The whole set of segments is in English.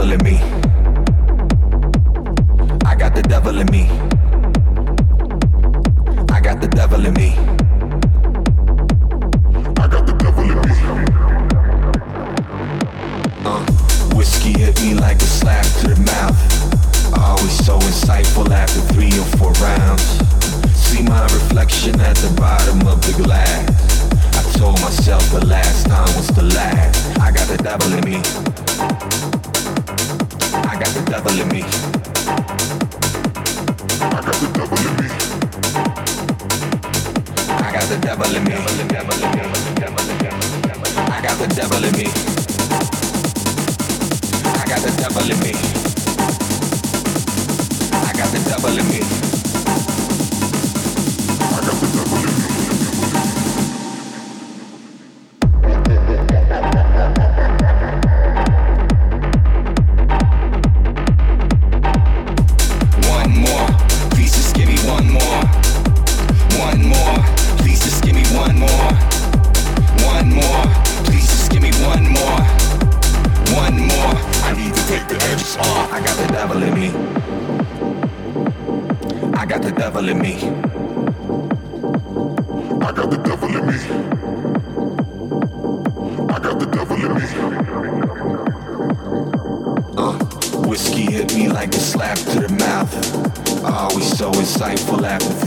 In me. Devil in me. I got the devil in me.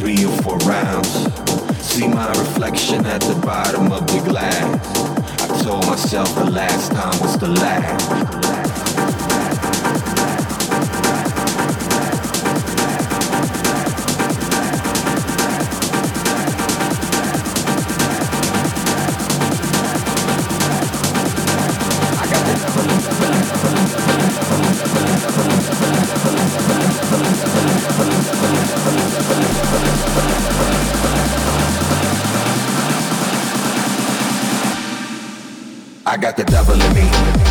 three or four rounds. See my reflection at the bottom of the glass. I told myself the last time was the last. got the devil in me.